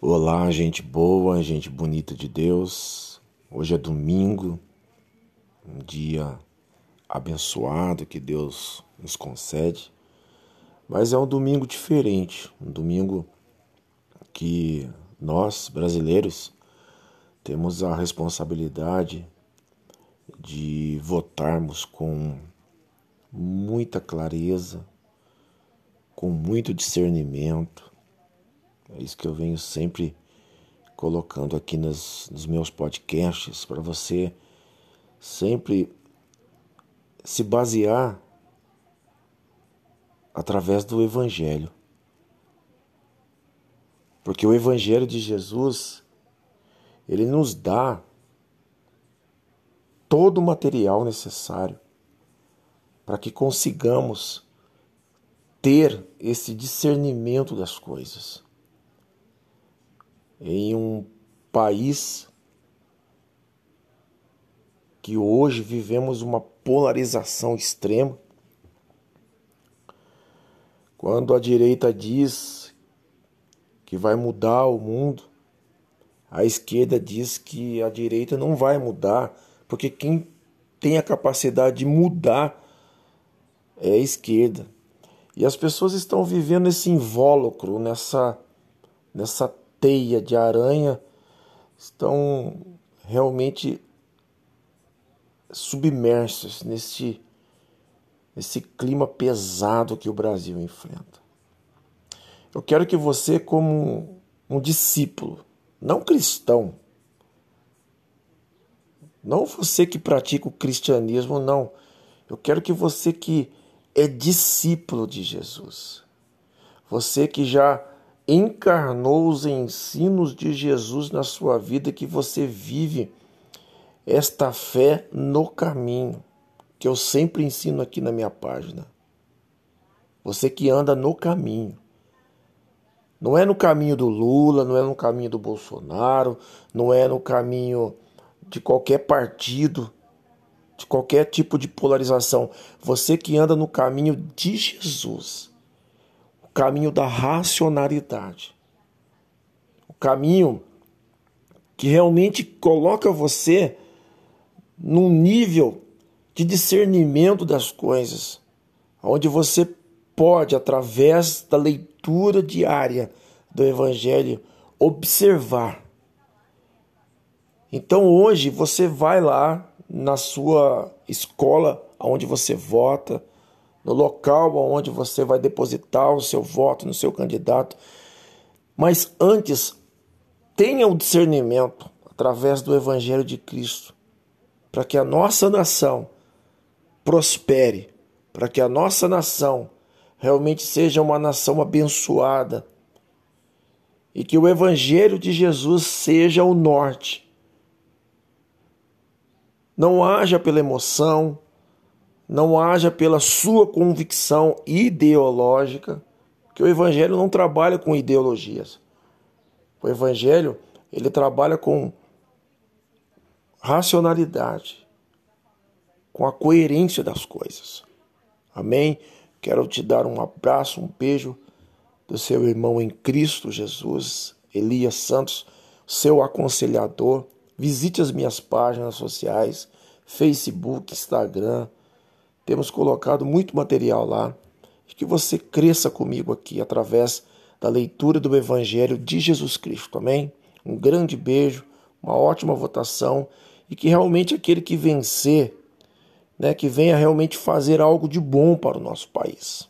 Olá, gente boa, gente bonita de Deus. Hoje é domingo, um dia abençoado que Deus nos concede, mas é um domingo diferente, um domingo que nós, brasileiros, temos a responsabilidade de votarmos com muita clareza, com muito discernimento. É isso que eu venho sempre colocando aqui nos, nos meus podcasts para você sempre se basear através do Evangelho. Porque o Evangelho de Jesus, ele nos dá todo o material necessário para que consigamos ter esse discernimento das coisas. Em um país que hoje vivemos uma polarização extrema, quando a direita diz que vai mudar o mundo, a esquerda diz que a direita não vai mudar, porque quem tem a capacidade de mudar é a esquerda. E as pessoas estão vivendo esse invólucro, nessa, nessa teia de aranha, estão realmente submersos nesse, nesse clima pesado que o Brasil enfrenta. Eu quero que você, como um discípulo, não cristão, não você que pratica o cristianismo, não. Eu quero que você que é discípulo de Jesus. Você que já encarnou os ensinos de Jesus na sua vida, que você vive esta fé no caminho, que eu sempre ensino aqui na minha página. Você que anda no caminho. Não é no caminho do Lula, não é no caminho do Bolsonaro, não é no caminho de qualquer partido de qualquer tipo de polarização. Você que anda no caminho de Jesus, caminho da racionalidade, o caminho que realmente coloca você num nível de discernimento das coisas, onde você pode, através da leitura diária do Evangelho, observar. Então hoje você vai lá na sua escola onde você vota, no local onde você vai depositar o seu voto no seu candidato. Mas antes, tenha o discernimento através do Evangelho de Cristo, para que a nossa nação prospere, para que a nossa nação realmente seja uma nação abençoada e que o Evangelho de Jesus seja o norte não haja pela emoção, não haja pela sua convicção ideológica, que o evangelho não trabalha com ideologias. O evangelho, ele trabalha com racionalidade, com a coerência das coisas. Amém? Quero te dar um abraço, um beijo do seu irmão em Cristo Jesus, Elias Santos, seu aconselhador Visite as minhas páginas sociais, Facebook, Instagram. Temos colocado muito material lá. Que você cresça comigo aqui através da leitura do Evangelho de Jesus Cristo. Amém? Um grande beijo, uma ótima votação e que realmente aquele que vencer, né, que venha realmente fazer algo de bom para o nosso país.